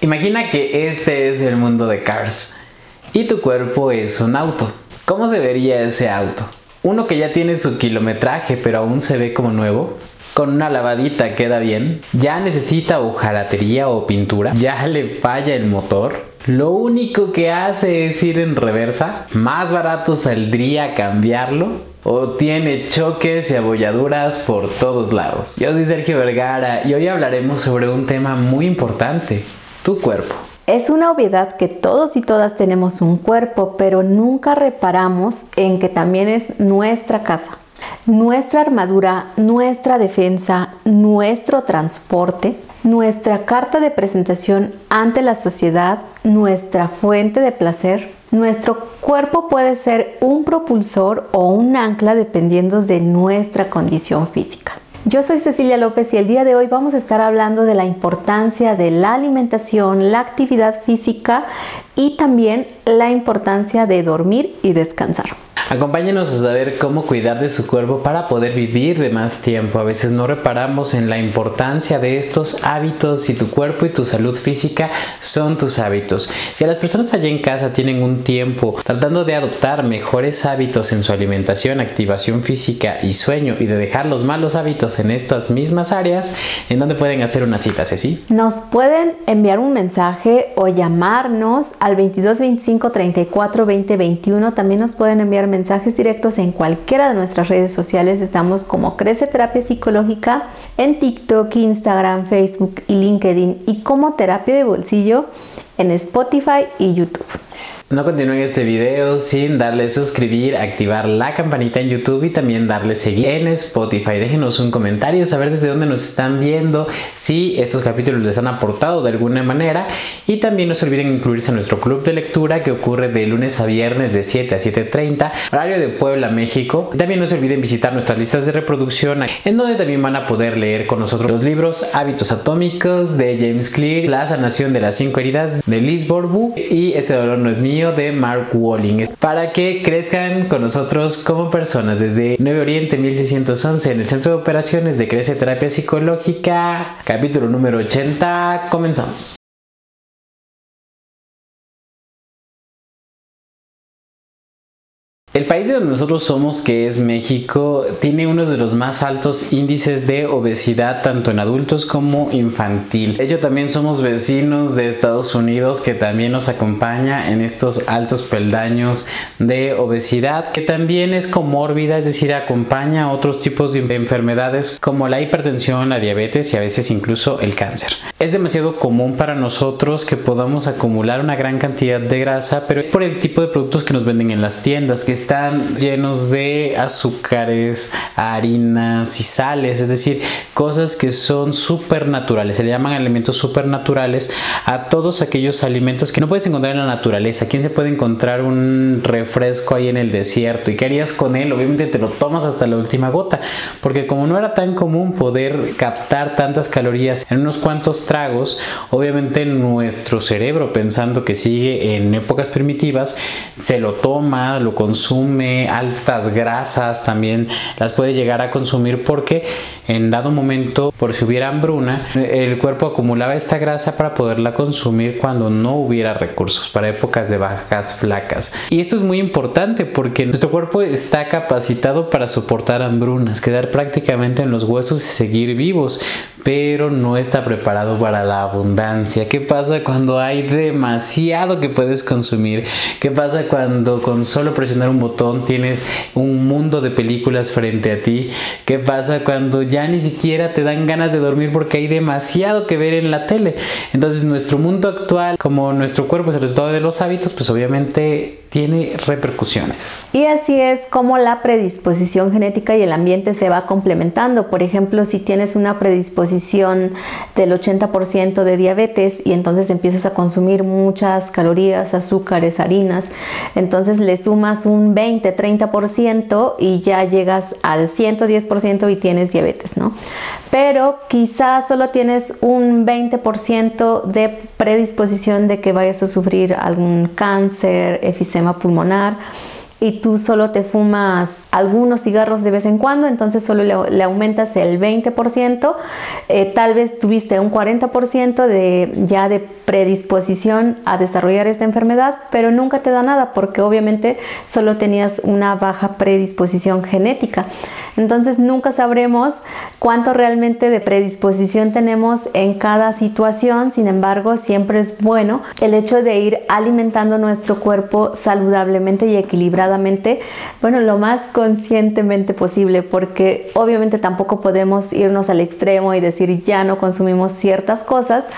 Imagina que este es el mundo de Cars y tu cuerpo es un auto. ¿Cómo se vería ese auto? Uno que ya tiene su kilometraje pero aún se ve como nuevo. Con una lavadita queda bien. Ya necesita hojalatería o pintura. Ya le falla el motor. Lo único que hace es ir en reversa. Más barato saldría cambiarlo o tiene choques y abolladuras por todos lados. Yo soy Sergio Vergara y hoy hablaremos sobre un tema muy importante, cuerpo. Es una obviedad que todos y todas tenemos un cuerpo, pero nunca reparamos en que también es nuestra casa, nuestra armadura, nuestra defensa, nuestro transporte, nuestra carta de presentación ante la sociedad, nuestra fuente de placer. Nuestro cuerpo puede ser un propulsor o un ancla dependiendo de nuestra condición física. Yo soy Cecilia López y el día de hoy vamos a estar hablando de la importancia de la alimentación, la actividad física y también la importancia de dormir y descansar. Acompáñenos a saber cómo cuidar de su cuerpo para poder vivir de más tiempo. A veces no reparamos en la importancia de estos hábitos y tu cuerpo y tu salud física son tus hábitos. Si a las personas allá en casa tienen un tiempo tratando de adoptar mejores hábitos en su alimentación, activación física y sueño y de dejar los malos hábitos en estas mismas áreas, ¿en dónde pueden hacer una cita, Ceci? Nos pueden enviar un mensaje o llamarnos al 2225 34 20 21. También nos pueden enviar mensajes mensajes directos en cualquiera de nuestras redes sociales. Estamos como Crece Terapia Psicológica en TikTok, Instagram, Facebook y LinkedIn y como Terapia de Bolsillo en Spotify y YouTube. No continúen este video sin darle suscribir, activar la campanita en YouTube y también darle seguir en Spotify. Déjenos un comentario, saber desde dónde nos están viendo, si estos capítulos les han aportado de alguna manera y también no se olviden incluirse en nuestro club de lectura que ocurre de lunes a viernes de 7 a 7.30, horario de Puebla, México. También no se olviden visitar nuestras listas de reproducción en donde también van a poder leer con nosotros los libros Hábitos Atómicos de James Clear, La sanación de las cinco heridas de Liz Bourbeau y Este dolor no es mío de Mark Walling para que crezcan con nosotros como personas desde 9 Oriente 1611 en el Centro de Operaciones de Crece Terapia Psicológica, capítulo número 80. Comenzamos. El país de donde nosotros somos, que es México, tiene uno de los más altos índices de obesidad tanto en adultos como infantil. De hecho, también somos vecinos de Estados Unidos que también nos acompaña en estos altos peldaños de obesidad, que también es comórbida, es decir, acompaña a otros tipos de enfermedades como la hipertensión, la diabetes y a veces incluso el cáncer. Es demasiado común para nosotros que podamos acumular una gran cantidad de grasa, pero es por el tipo de productos que nos venden en las tiendas, que están llenos de azúcares, harinas y sales, es decir, cosas que son supernaturales, se le llaman alimentos supernaturales a todos aquellos alimentos que no puedes encontrar en la naturaleza. ¿Quién se puede encontrar un refresco ahí en el desierto? ¿Y qué harías con él? Obviamente te lo tomas hasta la última gota, porque como no era tan común poder captar tantas calorías en unos cuantos tragos, obviamente nuestro cerebro pensando que sigue en épocas primitivas, se lo toma, lo consume, altas grasas también las puede llegar a consumir porque en dado momento, por si hubiera hambruna, el cuerpo acumulaba esta grasa para poderla consumir cuando no hubiera recursos, para épocas de bajas flacas. Y esto es muy importante porque nuestro cuerpo está capacitado para soportar hambrunas, quedar prácticamente en los huesos y seguir vivos, pero no está preparado para la abundancia. ¿Qué pasa cuando hay demasiado que puedes consumir? ¿Qué pasa cuando con solo presionar un botón tienes un mundo de películas frente a ti? ¿Qué pasa cuando ya ni siquiera te dan ganas de dormir porque hay demasiado que ver en la tele? Entonces nuestro mundo actual, como nuestro cuerpo es el resultado de los hábitos, pues obviamente tiene repercusiones. Y así es como la predisposición genética y el ambiente se va complementando. Por ejemplo, si tienes una predisposición del 80% de diabetes y entonces empiezas a consumir muchas calorías, azúcares, harinas, entonces le sumas un 20, 30% y ya llegas al 110% y tienes diabetes, ¿no? Pero quizás solo tienes un 20% de predisposición de que vayas a sufrir algún cáncer, eficiencia pulmonar y tú solo te fumas algunos cigarros de vez en cuando, entonces solo le, aumentas el 20%, eh, tal vez tuviste un 40% de, ya de predisposición a desarrollar esta enfermedad, pero nunca te da nada porque obviamente solo tenías una baja predisposición genética. Entonces nunca sabremos cuánto realmente de predisposición tenemos en cada situación, sin embargo siempre es bueno el hecho de ir alimentando nuestro cuerpo saludablemente y bueno, lo más conscientemente posible, porque obviamente tampoco podemos irnos al extremo y decir ya no consumimos ciertas cosas,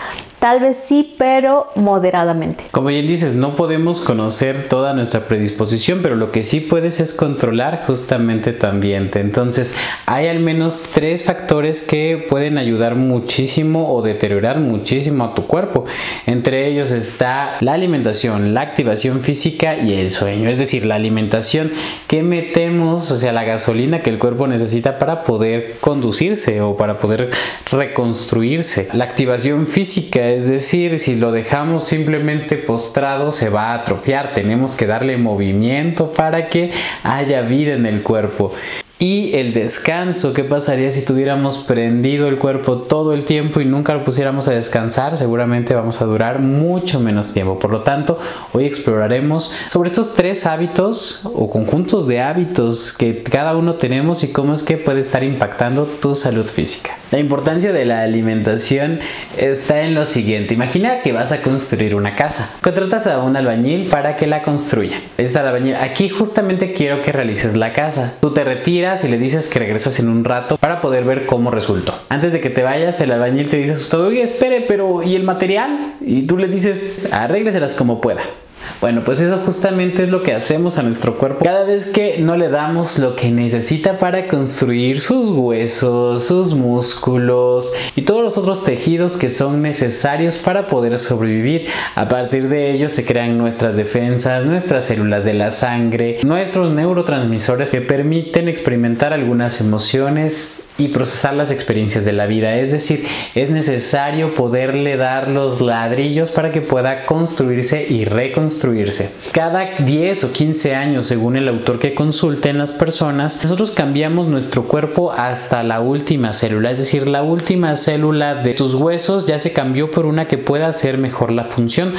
Tal vez sí, pero moderadamente. Como bien dices, no podemos conocer toda nuestra predisposición, pero lo que sí puedes es controlar justamente tu ambiente. Entonces, hay al menos tres factores que pueden ayudar muchísimo o deteriorar muchísimo a tu cuerpo. Entre ellos está la alimentación, la activación física y el sueño. Es decir, la alimentación que metemos, o sea, la gasolina que el cuerpo necesita para poder conducirse o para poder reconstruirse. La activación física es decir, si lo dejamos simplemente postrado se va a atrofiar, tenemos que darle movimiento para que haya vida en el cuerpo. Y el descanso, ¿qué pasaría si tuviéramos prendido el cuerpo todo el tiempo y nunca lo pusiéramos a descansar? Seguramente vamos a durar mucho menos tiempo. Por lo tanto, hoy exploraremos sobre estos tres hábitos o conjuntos de hábitos que cada uno tenemos y cómo es que puede estar impactando tu salud física. La importancia de la alimentación está en lo siguiente. Imagina que vas a construir una casa. Contratas a un albañil para que la construya. Es albañil, aquí justamente quiero que realices la casa. Tú te retiras y le dices que regresas en un rato para poder ver cómo resultó. Antes de que te vayas, el albañil te dice asustado, oye, espere, pero ¿y el material? Y tú le dices, arrégleselas como pueda. Bueno, pues eso justamente es lo que hacemos a nuestro cuerpo cada vez que no le damos lo que necesita para construir sus huesos, sus músculos y todos los otros tejidos que son necesarios para poder sobrevivir. A partir de ellos se crean nuestras defensas, nuestras células de la sangre, nuestros neurotransmisores que permiten experimentar algunas emociones y procesar las experiencias de la vida. Es decir, es necesario poderle dar los ladrillos para que pueda construirse y reconstruirse. Cada 10 o 15 años, según el autor que consulten las personas, nosotros cambiamos nuestro cuerpo hasta la última célula. Es decir, la última célula de tus huesos ya se cambió por una que pueda hacer mejor la función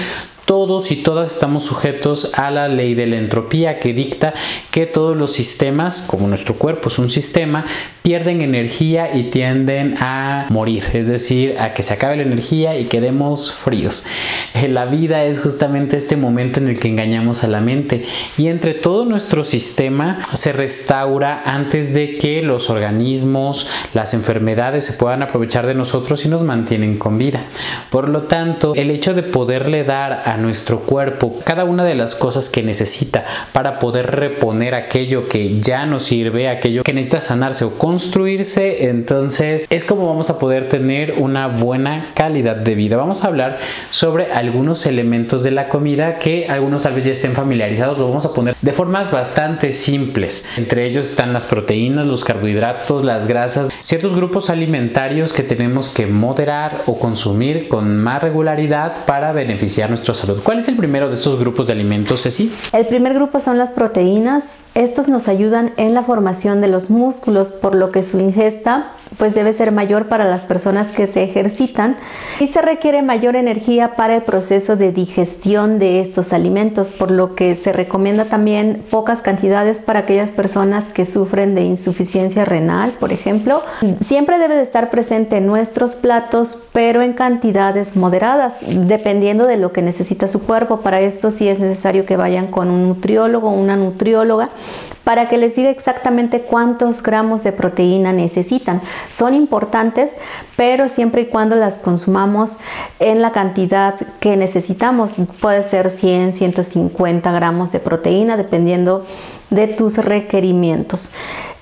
todos y todas estamos sujetos a la ley de la entropía que dicta que todos los sistemas, como nuestro cuerpo es un sistema, pierden energía y tienden a morir, es decir, a que se acabe la energía y quedemos fríos. Eh, la vida es justamente este momento en el que engañamos a la mente y entre todo nuestro sistema se restaura antes de que los organismos, las enfermedades se puedan aprovechar de nosotros y nos mantienen con vida. Por lo tanto, el hecho de poderle dar a nuestro cuerpo cada una de las cosas que necesita para poder reponer aquello que ya no sirve, aquello que necesita sanarse o construirse, entonces es como vamos a poder tener una buena calidad de vida. Vamos a hablar sobre algunos elementos de la comida que algunos tal vez ya estén familiarizados, lo vamos a poner de formas bastante simples. Entre ellos están las proteínas, los carbohidratos, las grasas, ciertos grupos alimentarios que tenemos que moderar o consumir con más regularidad para beneficiar nuestra ¿Cuál es el primero de estos grupos de alimentos, Ceci? El primer grupo son las proteínas. Estos nos ayudan en la formación de los músculos, por lo que su ingesta pues debe ser mayor para las personas que se ejercitan y se requiere mayor energía para el proceso de digestión de estos alimentos, por lo que se recomienda también pocas cantidades para aquellas personas que sufren de insuficiencia renal, por ejemplo. Siempre debe de estar presente en nuestros platos, pero en cantidades moderadas, dependiendo de lo que necesita su cuerpo. Para esto sí es necesario que vayan con un nutriólogo o una nutrióloga para que les diga exactamente cuántos gramos de proteína necesitan. Son importantes, pero siempre y cuando las consumamos en la cantidad que necesitamos. Puede ser 100, 150 gramos de proteína, dependiendo de tus requerimientos.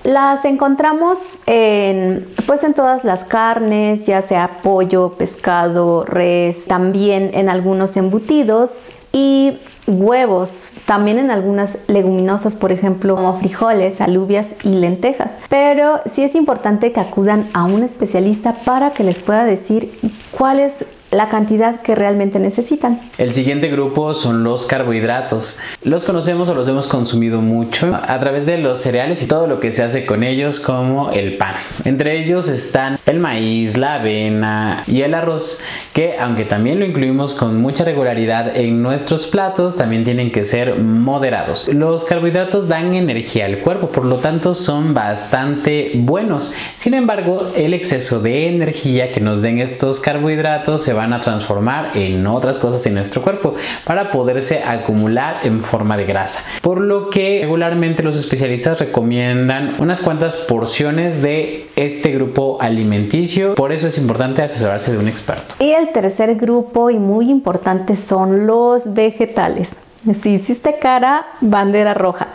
Las encontramos en, pues en todas las carnes, ya sea pollo, pescado, res, también en algunos embutidos y huevos, también en algunas leguminosas, por ejemplo, como frijoles, alubias y lentejas. Pero sí es importante que acudan a un especialista para que les pueda decir cuál es la cantidad que realmente necesitan. El siguiente grupo son los carbohidratos. Los conocemos o los hemos consumido mucho a través de los cereales y todo lo que se hace con ellos como el pan. Entre ellos están el maíz, la avena y el arroz que aunque también lo incluimos con mucha regularidad en nuestros platos, también tienen que ser moderados. Los carbohidratos dan energía al cuerpo, por lo tanto son bastante buenos. Sin embargo, el exceso de energía que nos den estos carbohidratos se van a transformar en otras cosas en nuestro cuerpo para poderse acumular en forma de grasa. Por lo que regularmente los especialistas recomiendan unas cuantas porciones de este grupo alimenticio. Por eso es importante asesorarse de un experto. El tercer grupo y muy importante son los vegetales. Si hiciste cara, bandera roja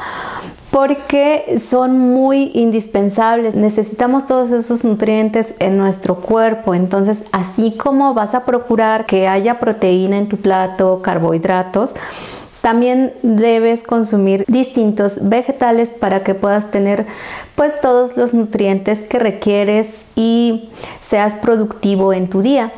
porque son muy indispensables. Necesitamos todos esos nutrientes en nuestro cuerpo. Entonces, así como vas a procurar que haya proteína en tu plato, carbohidratos, también debes consumir distintos vegetales para que puedas tener pues todos los nutrientes que requieres y seas productivo en tu día.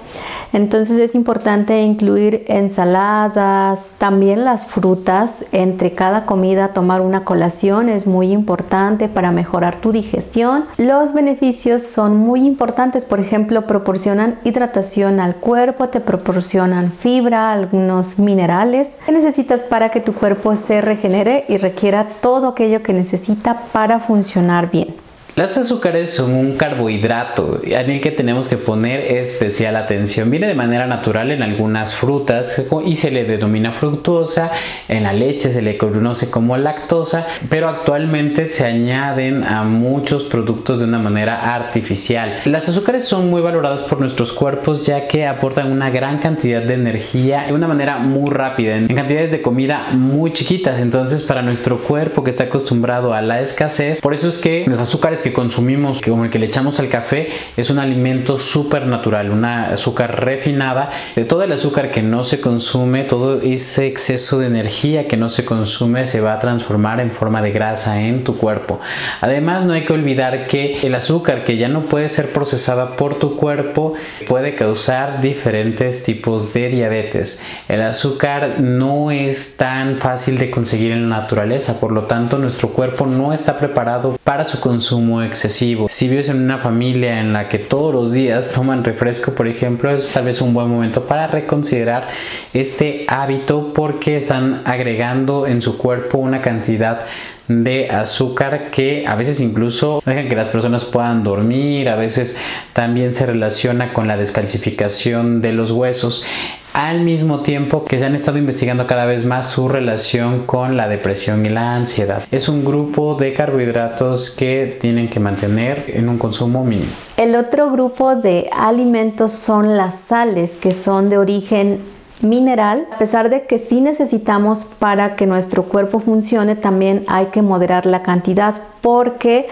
Entonces es importante incluir ensaladas, también las frutas, entre cada comida tomar una colación es muy importante para mejorar tu digestión. Los beneficios son muy importantes, por ejemplo, proporcionan hidratación al cuerpo, te proporcionan fibra, algunos minerales que necesitas para que tu cuerpo se regenere y requiera todo aquello que necesita para funcionar bien. Las azúcares son un carbohidrato en el que tenemos que poner especial atención. Viene de manera natural en algunas frutas y se le denomina fructuosa, en la leche se le conoce como lactosa, pero actualmente se añaden a muchos productos de una manera artificial. Las azúcares son muy valoradas por nuestros cuerpos ya que aportan una gran cantidad de energía de una manera muy rápida, en cantidades de comida muy chiquitas. Entonces para nuestro cuerpo que está acostumbrado a la escasez, por eso es que los azúcares que consumimos, como el que le echamos al café, es un alimento súper natural, una azúcar refinada. De todo el azúcar que no se consume, todo ese exceso de energía que no se consume se va a transformar en forma de grasa en tu cuerpo. Además, no hay que olvidar que el azúcar que ya no puede ser procesada por tu cuerpo puede causar diferentes tipos de diabetes. El azúcar no es tan fácil de conseguir en la naturaleza, por lo tanto nuestro cuerpo no está preparado para su consumo excesivo. Si vives en una familia en la que todos los días toman refresco, por ejemplo, es tal vez un buen momento para reconsiderar este hábito porque están agregando en su cuerpo una cantidad de azúcar que a veces incluso dejan que las personas puedan dormir, a veces también se relaciona con la descalcificación de los huesos al mismo tiempo que se han estado investigando cada vez más su relación con la depresión y la ansiedad. Es un grupo de carbohidratos que tienen que mantener en un consumo mínimo. El otro grupo de alimentos son las sales, que son de origen mineral, a pesar de que sí necesitamos para que nuestro cuerpo funcione, también hay que moderar la cantidad porque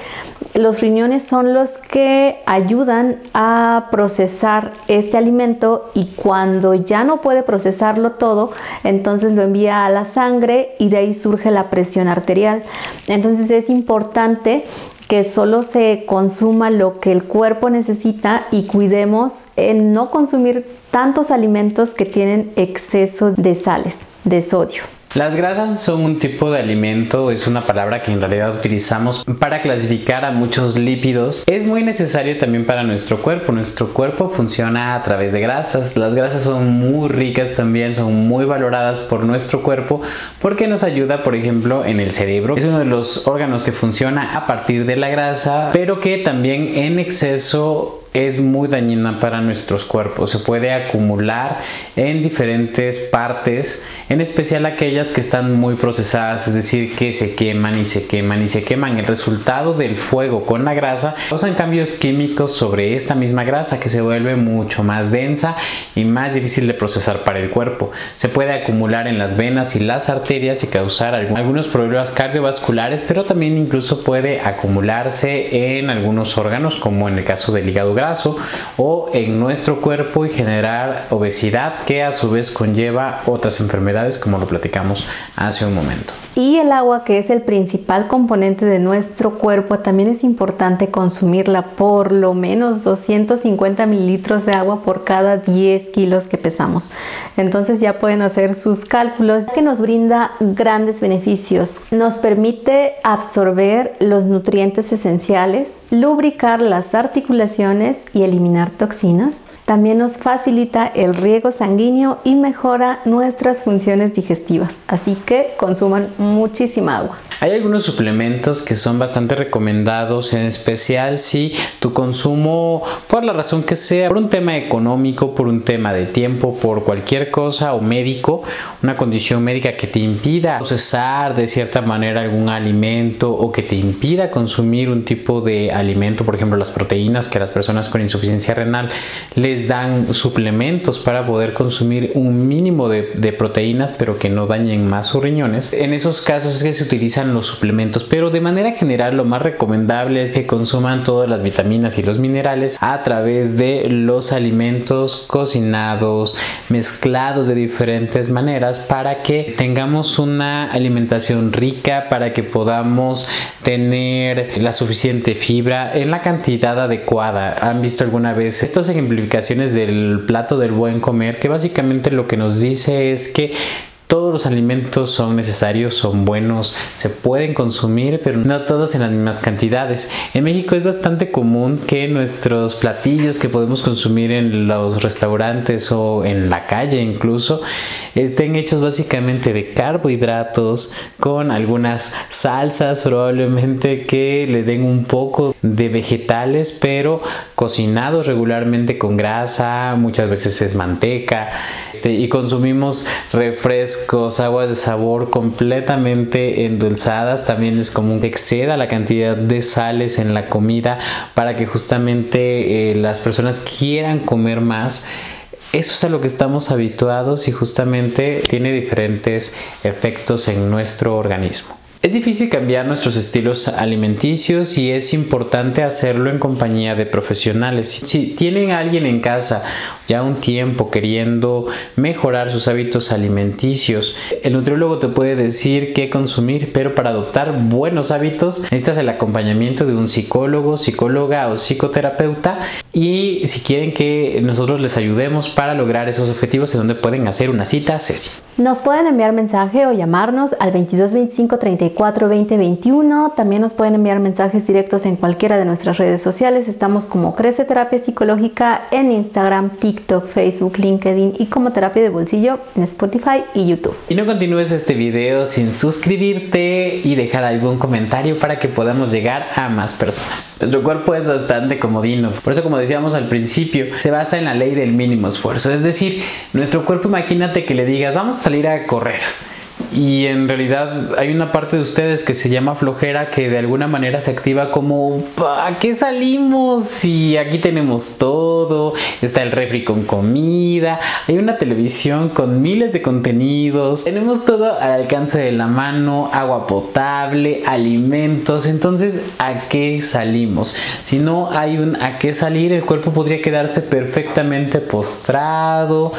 los riñones son los que ayudan a procesar este alimento y cuando ya no puede procesarlo todo, entonces lo envía a la sangre y de ahí surge la presión arterial. Entonces es importante que solo se consuma lo que el cuerpo necesita y cuidemos en no consumir tantos alimentos que tienen exceso de sales, de sodio. Las grasas son un tipo de alimento, es una palabra que en realidad utilizamos para clasificar a muchos lípidos. Es muy necesario también para nuestro cuerpo. Nuestro cuerpo funciona a través de grasas. Las grasas son muy ricas también, son muy valoradas por nuestro cuerpo porque nos ayuda, por ejemplo, en el cerebro. Es uno de los órganos que funciona a partir de la grasa, pero que también en exceso es muy dañina para nuestros cuerpos. Se puede acumular en diferentes partes, en especial aquellas que están muy procesadas, es decir, que se queman y se queman y se queman. El resultado del fuego con la grasa causan cambios químicos sobre esta misma grasa que se vuelve mucho más densa y más difícil de procesar para el cuerpo. Se puede acumular en las venas y las arterias y causar algunos problemas cardiovasculares, pero también incluso puede acumularse en algunos órganos como en el caso del hígado graso o en nuestro cuerpo y generar obesidad que a su vez conlleva otras enfermedades como lo platicamos hace un momento. Y el agua, que es el principal componente de nuestro cuerpo, también es importante consumirla por lo menos 250 mililitros de agua por cada 10 kilos que pesamos. Entonces ya pueden hacer sus cálculos que nos brinda grandes beneficios. Nos permite absorber los nutrientes esenciales, lubricar las articulaciones y eliminar toxinas. También nos facilita el riego sanguíneo y mejora nuestras funciones digestivas. Así que consuman muchísima agua. Hay algunos suplementos que son bastante recomendados, en especial si tu consumo, por la razón que sea, por un tema económico, por un tema de tiempo, por cualquier cosa o médico, una condición médica que te impida procesar de cierta manera algún alimento o que te impida consumir un tipo de alimento, por ejemplo las proteínas que las con insuficiencia renal les dan suplementos para poder consumir un mínimo de proteínas pero que no dañen más sus riñones. En esos casos es que se utilizan los suplementos, pero de manera general lo más recomendable es que consuman todas las vitaminas y los minerales a través de los alimentos cocinados, mezclados de diferentes maneras para que tengamos una alimentación rica, para que podamos tener la suficiente fibra en la cantidad adecuada. ¿Han visto alguna vez estas ejemplificaciones del plato del buen comer? Que básicamente lo que nos dice es que todos los alimentos son necesarios, son buenos, se pueden consumir, pero no todos en las mismas cantidades. En México es bastante común que nuestros platillos que podemos consumir en los restaurantes o en la calle incluso estén hechos básicamente de carbohidratos con algunas salsas probablemente que le den un poco de vegetales, pero cocinados regularmente con grasa, muchas veces es manteca este, y consumimos refrescos, aguas de sabor completamente endulzadas. También es común que exceda la cantidad de sales en la comida para que justamente eh, las personas quieran comer más. Eso es a lo que estamos habituados y justamente tiene diferentes efectos en nuestro organismo. Es difícil cambiar nuestros estilos alimenticios y es importante hacerlo en compañía de profesionales. Si tienen a alguien en casa ya un tiempo queriendo mejorar sus hábitos alimenticios, el nutriólogo te puede decir qué consumir, pero para adoptar buenos hábitos necesitas el acompañamiento de un psicólogo, psicóloga o psicoterapeuta y si quieren que nosotros les ayudemos para lograr esos objetivos, en donde pueden hacer una cita, Ceci. Nos pueden enviar mensaje o llamarnos al 2225 34 20 21. También nos pueden enviar mensajes directos en cualquiera de nuestras redes sociales. Estamos como Crece Terapia Psicológica en Instagram, TikTok, Facebook, LinkedIn y como Terapia de Bolsillo en Spotify y YouTube. Y no continúes este video sin suscribirte y dejar algún comentario para que podamos llegar a más personas. Nuestro cuerpo es bastante comodino. Por eso, como decíamos al principio, se basa en la ley del mínimo esfuerzo. Es decir, nuestro cuerpo, imagínate que le digas, vamos salir a correr y en realidad hay una parte de ustedes que se llama flojera que de alguna manera se activa como ¿para qué salimos? Si aquí tenemos todo, está el refri con comida, hay una televisión con miles de contenidos, tenemos todo al alcance de la mano, agua potable, alimentos, entonces ¿a qué salimos? Si no hay un a qué salir, el cuerpo podría quedarse perfectamente postrado,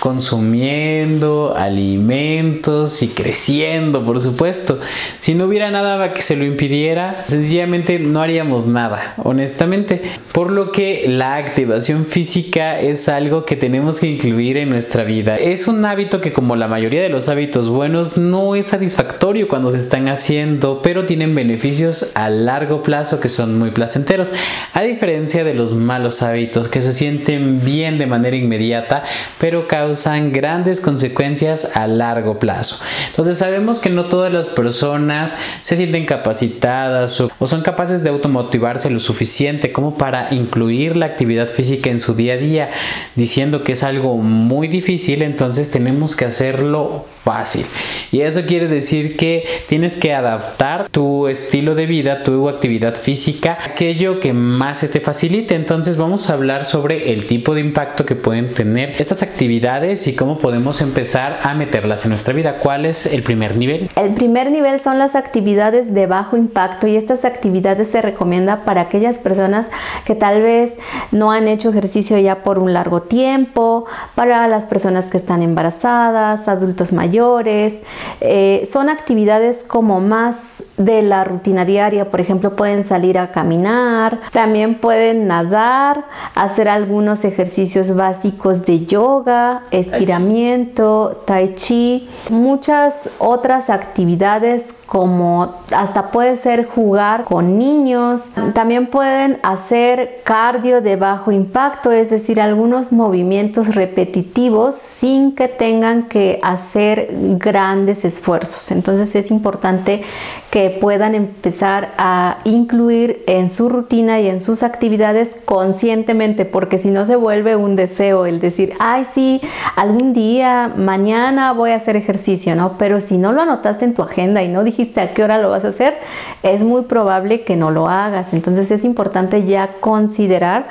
consumiendo alimentos y creciendo, por supuesto. Si no hubiera nada que se lo impidiera, sencillamente no haríamos nada, honestamente. Por lo que la activación física es algo que tenemos que incluir en nuestra vida. Es un hábito que como la mayoría de los hábitos buenos no es satisfactorio cuando se están haciendo, pero tienen beneficios a largo plazo que son muy placenteros. A diferencia de los malos hábitos que se sienten bien de manera inmediata, pero causan grandes consecuencias a largo plazo. Entonces sabemos que no todas las personas se sienten capacitadas o, son capaces de automotivarse lo suficiente como para incluir la actividad física en su día a día, diciendo que es algo muy difícil, entonces tenemos que hacerlo fácil. Y eso quiere decir que tienes que adaptar tu estilo de vida, tu actividad física, aquello que más se te facilite. Entonces vamos a hablar sobre el tipo de impacto que pueden tener estas actividades y cómo podemos empezar a meterlas en nuestra vida, cuáles es el primer nivel? El primer nivel son las actividades de bajo impacto y estas actividades se recomienda para aquellas personas que tal vez no han hecho ejercicio ya por un largo tiempo, para las personas que están embarazadas, adultos mayores. Eh, son actividades como más de la rutina diaria, por ejemplo, pueden salir a caminar, también pueden nadar, hacer algunos ejercicios básicos de yoga, estiramiento, tai chi, muchas otras actividades como hasta puede ser jugar con niños. También pueden hacer cardio de bajo impacto, es decir, algunos movimientos repetitivos sin que tengan que hacer grandes esfuerzos. Entonces es importante que puedan empezar a incluir en su rutina y en sus actividades conscientemente, porque si no se vuelve un deseo el decir, ay, sí, algún día, mañana voy a hacer ejercicio, ¿no? Pero si no lo anotaste en tu agenda y no dijiste a qué hora lo vas a hacer, es muy probable que no lo hagas. Entonces es importante ya considerar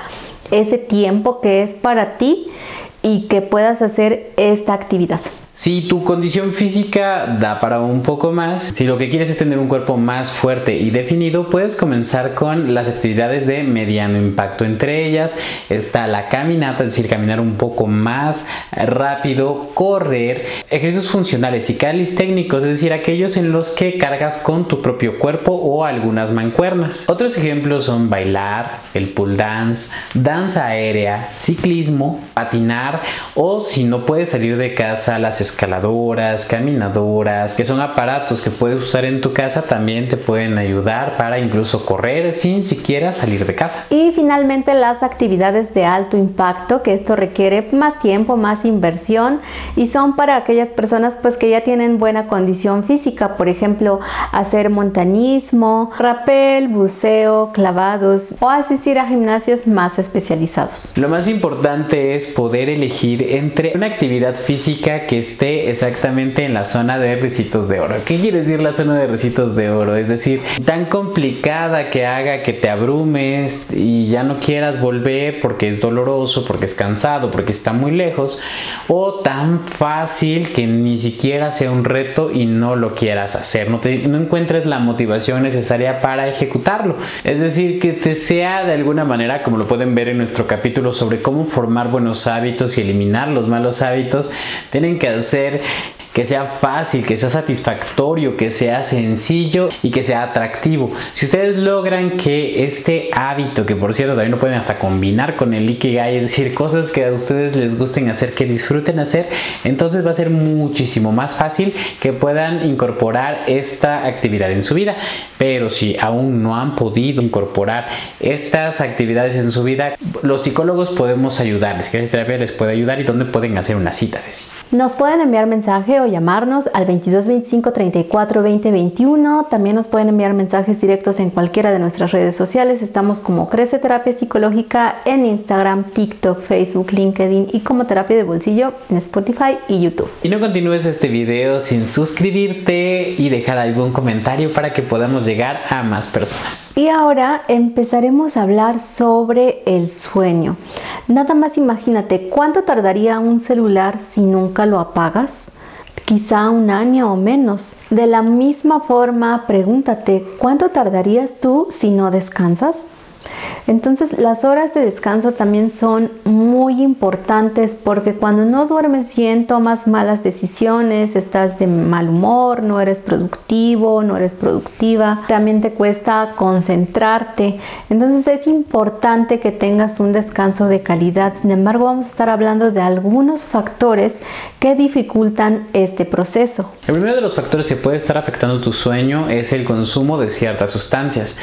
ese tiempo que es para ti y que puedas hacer esta actividad. Si tu condición física da para un poco más, si lo que quieres es tener un cuerpo más fuerte y definido, puedes comenzar con las actividades de mediano impacto. Entre ellas está la caminata, es decir, caminar un poco más rápido, correr, ejercicios funcionales y técnicos, es decir, aquellos en los que cargas con tu propio cuerpo o algunas mancuernas. Otros ejemplos son bailar, el pull dance, danza aérea, ciclismo, patinar o si no puedes salir de casa, las escaladoras, caminadoras, que son aparatos que puedes usar en tu casa, también te pueden ayudar para incluso correr sin siquiera salir de casa. Y finalmente las actividades de alto impacto, que esto requiere más tiempo, más inversión y son para aquellas personas pues que ya tienen buena condición física, por ejemplo, hacer montañismo, rapel, buceo, clavados o asistir a gimnasios más especializados. Lo más importante es poder elegir entre una actividad física que es esté exactamente en la zona de recitos de oro. ¿Qué quiere decir la zona de recitos de oro? Es decir, tan complicada que haga que te abrumes y ya no quieras volver porque es doloroso, porque es cansado, porque está muy lejos, o tan fácil que ni siquiera sea un reto y no lo quieras hacer, no, te, no encuentres la motivación necesaria para ejecutarlo. Es decir, que te sea de alguna manera, como lo pueden ver en nuestro capítulo sobre cómo formar buenos hábitos y eliminar los malos hábitos, tienen que hacer que sea fácil, que sea satisfactorio, que sea sencillo y que sea atractivo. Si ustedes logran que este hábito, que por cierto también lo pueden hasta combinar con el Ikigai, es decir, cosas que a ustedes les gusten hacer, que disfruten hacer, entonces va a ser muchísimo más fácil que puedan incorporar esta actividad en su vida. Pero si aún no han podido incorporar estas actividades en su vida, los psicólogos podemos ayudarles. Que terapia les puede ayudar y dónde pueden hacer una cita, Ceci. Nos pueden enviar mensaje o llamarnos al 22 25 34 20 21. También nos pueden enviar mensajes directos en cualquiera de nuestras redes sociales. Estamos como Crece Terapia Psicológica en Instagram, TikTok, Facebook, LinkedIn y como Terapia de Bolsillo en Spotify y YouTube. Y no continúes este video sin suscribirte y dejar algún comentario para que podamos llegar a más personas. Y ahora empezaremos a hablar sobre el sueño. Nada más imagínate cuánto tardaría un celular si nunca lo apagas quizá un año o menos. De la misma forma, pregúntate, ¿cuánto tardarías tú si no descansas? Entonces las horas de descanso también son muy importantes porque cuando no duermes bien tomas malas decisiones, estás de mal humor, no eres productivo, no eres productiva, también te cuesta concentrarte. Entonces es importante que tengas un descanso de calidad. Sin embargo, vamos a estar hablando de algunos factores que dificultan este proceso. El primero de los factores que puede estar afectando tu sueño es el consumo de ciertas sustancias.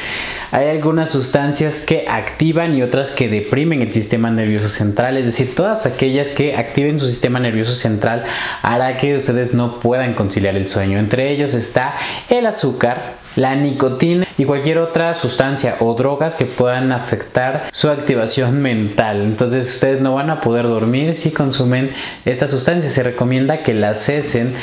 Hay algunas sustancias que activan y otras que deprimen el sistema nervioso central, es decir, todas aquellas que activen su sistema nervioso central hará que ustedes no puedan conciliar el sueño. Entre ellos está el azúcar, la nicotina y cualquier otra sustancia o drogas que puedan afectar su activación mental. Entonces ustedes no van a poder dormir si consumen esta sustancia. Se recomienda que la cesen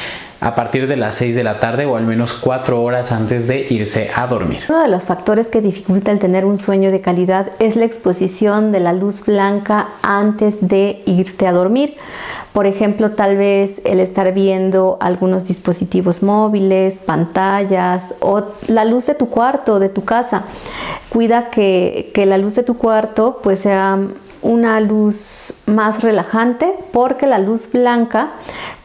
a partir de las 6 de la tarde o al menos 4 horas antes de irse a dormir. Uno de los factores que dificulta el tener un sueño de calidad es la exposición de la luz blanca antes de irte a dormir. Por ejemplo, tal vez el estar viendo algunos dispositivos móviles, pantallas o la luz de tu cuarto, de tu casa. Cuida que, que la luz de tu cuarto pues sea una luz más relajante porque la luz blanca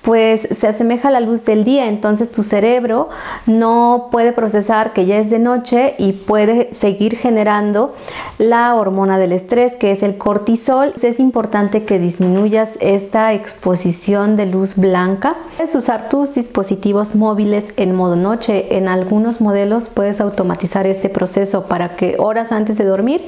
pues se asemeja a la luz del día, entonces tu cerebro no puede procesar que ya es de noche y puede seguir generando la hormona del estrés, que es el cortisol. Es importante que disminuyas esta exposición de luz blanca. Puedes usar tus dispositivos móviles en modo noche. En algunos modelos puedes automatizar este proceso para que horas antes de dormir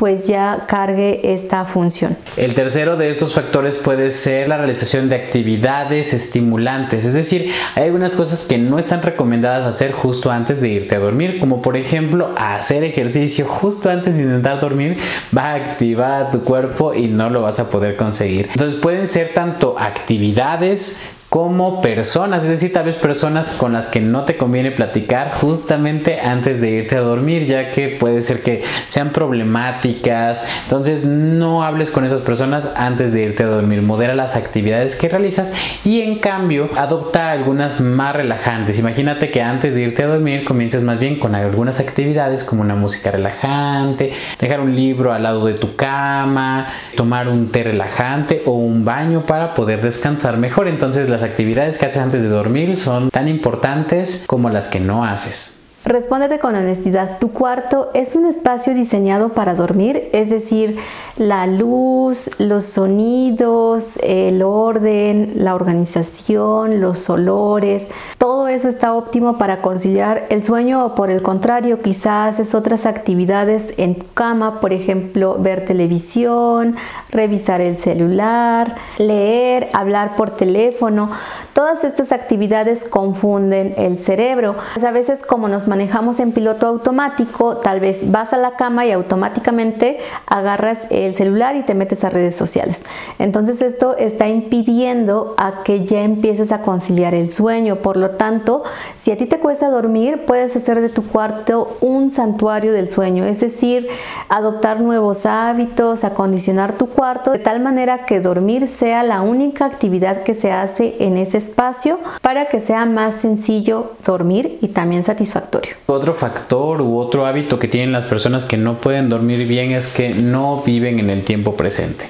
pues ya cargue esta función. El tercero de estos factores puede ser la realización de actividades estimulantes, es decir, hay algunas cosas que no están recomendadas hacer justo antes de irte a dormir, como por ejemplo hacer ejercicio justo antes de intentar dormir va a activar a tu cuerpo y no lo vas a poder conseguir. Entonces pueden ser tanto actividades como personas, es decir, tal vez personas con las que no te conviene platicar justamente antes de irte a dormir, ya que puede ser que sean problemáticas, entonces no hables con esas personas antes de irte a dormir, modera las actividades que realizas y en cambio adopta algunas más relajantes. Imagínate que antes de irte a dormir comiences más bien con algunas actividades como una música relajante, dejar un libro al lado de tu cama, tomar un té relajante o un baño para poder descansar mejor. Entonces las actividades que haces antes de dormir son tan importantes como las que no haces. Respóndete con honestidad. Tu cuarto es un espacio diseñado para dormir, es decir, la luz, los sonidos, el orden, la organización, los olores, todo eso está óptimo para conciliar el sueño o por el contrario, quizás haces otras actividades en tu cama, por ejemplo, ver televisión, revisar el celular, leer, hablar por teléfono. Todas estas actividades confunden el cerebro. Pues a veces como nos manejamos en piloto automático, tal vez vas a la cama y automáticamente agarras el celular y te metes a redes sociales. Entonces esto está impidiendo a que ya empieces a conciliar el sueño. Por lo tanto, si a ti te cuesta dormir, puedes hacer de tu cuarto un santuario del sueño, es decir, adoptar nuevos hábitos, acondicionar tu cuarto de tal manera que dormir sea la única actividad que se hace en ese espacio para que sea más sencillo dormir y también satisfactorio. Otro factor u otro hábito que tienen las personas que no pueden dormir bien es que no viven en el tiempo presente.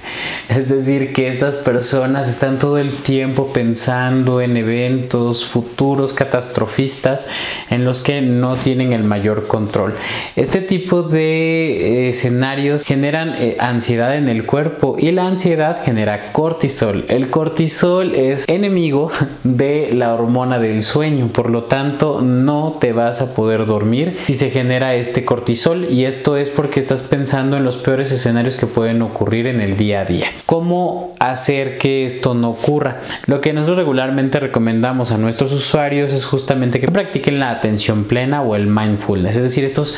Es decir, que estas personas están todo el tiempo pensando en eventos futuros catastrofistas en los que no tienen el mayor control. Este tipo de eh, escenarios generan eh, ansiedad en el cuerpo y la ansiedad genera cortisol. El cortisol es enemigo de la hormona del sueño, por lo tanto no te vas a poder dormir si se genera este cortisol y esto es porque estás pensando en los peores escenarios que pueden ocurrir en el día a día. ¿Cómo hacer que esto no ocurra? Lo que nosotros regularmente recomendamos a nuestros usuarios es justamente que practiquen la atención plena o el mindfulness, es decir, estos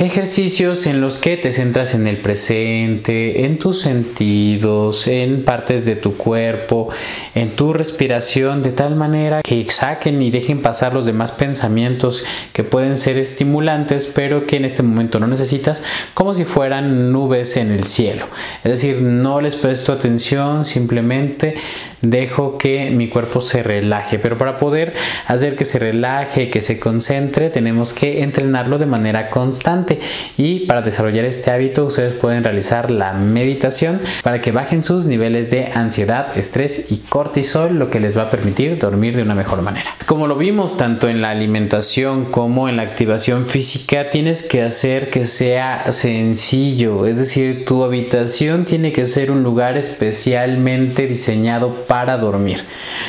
Ejercicios en los que te centras en el presente, en tus sentidos, en partes de tu cuerpo, en tu respiración, de tal manera que saquen y dejen pasar los demás pensamientos que pueden ser estimulantes, pero que en este momento no necesitas, como si fueran nubes en el cielo. Es decir, no les presto atención, simplemente dejo que mi cuerpo se relaje. Pero para poder hacer que se relaje, que se concentre, tenemos que entrenarlo de manera constante. Y para desarrollar este hábito, ustedes pueden realizar la meditación para que bajen sus niveles de ansiedad, estrés y cortisol, lo que les va a permitir dormir de una mejor manera. Como lo vimos tanto en la alimentación como en la activación física, tienes que hacer que sea sencillo. Es decir, tu habitación tiene que ser un lugar especialmente diseñado para dormir?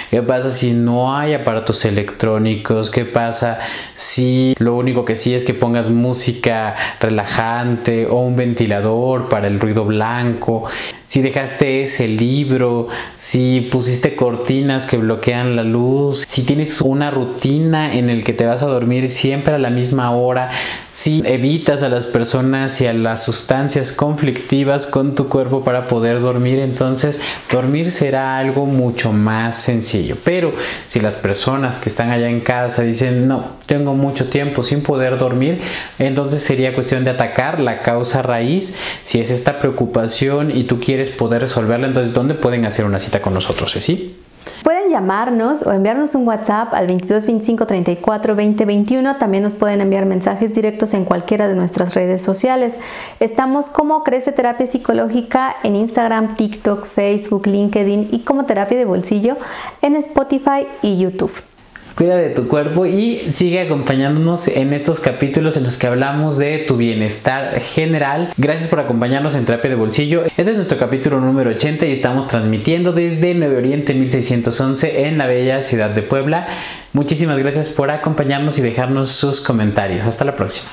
¿Qué pasa si no hay aparatos electrónicos? ¿Qué pasa si lo único que sí es que pongas música relajante o un ventilador para el ruido blanco? si dejaste ese libro, si pusiste cortinas que bloquean la luz, si tienes una rutina en el que te vas a dormir siempre a la misma hora, si evitas a las personas y a las sustancias conflictivas con tu cuerpo para poder dormir, entonces dormir será algo mucho más sencillo. Pero si las personas que están allá en casa dicen, no, tengo mucho tiempo sin poder dormir, entonces sería cuestión de atacar la causa raíz. Si es esta preocupación y tú quieres poder resolverla, entonces ¿dónde pueden hacer una cita con nosotros, ¿sí? Pueden llamarnos o enviarnos un WhatsApp al 22 25 34 20 21. También nos pueden enviar mensajes directos en cualquiera de nuestras redes sociales. Estamos como Crece Terapia Psicológica en Instagram, TikTok, Facebook, LinkedIn y como Terapia de Bolsillo en Spotify y YouTube. Cuida de tu cuerpo y sigue acompañándonos en estos capítulos en los que hablamos de tu bienestar general. Gracias por acompañarnos en Terapia de Bolsillo. Este es nuestro capítulo número 80 y estamos transmitiendo desde Nuevo Oriente 1611 en la bella ciudad de Puebla. Muchísimas gracias por acompañarnos y dejarnos sus comentarios. Hasta la próxima.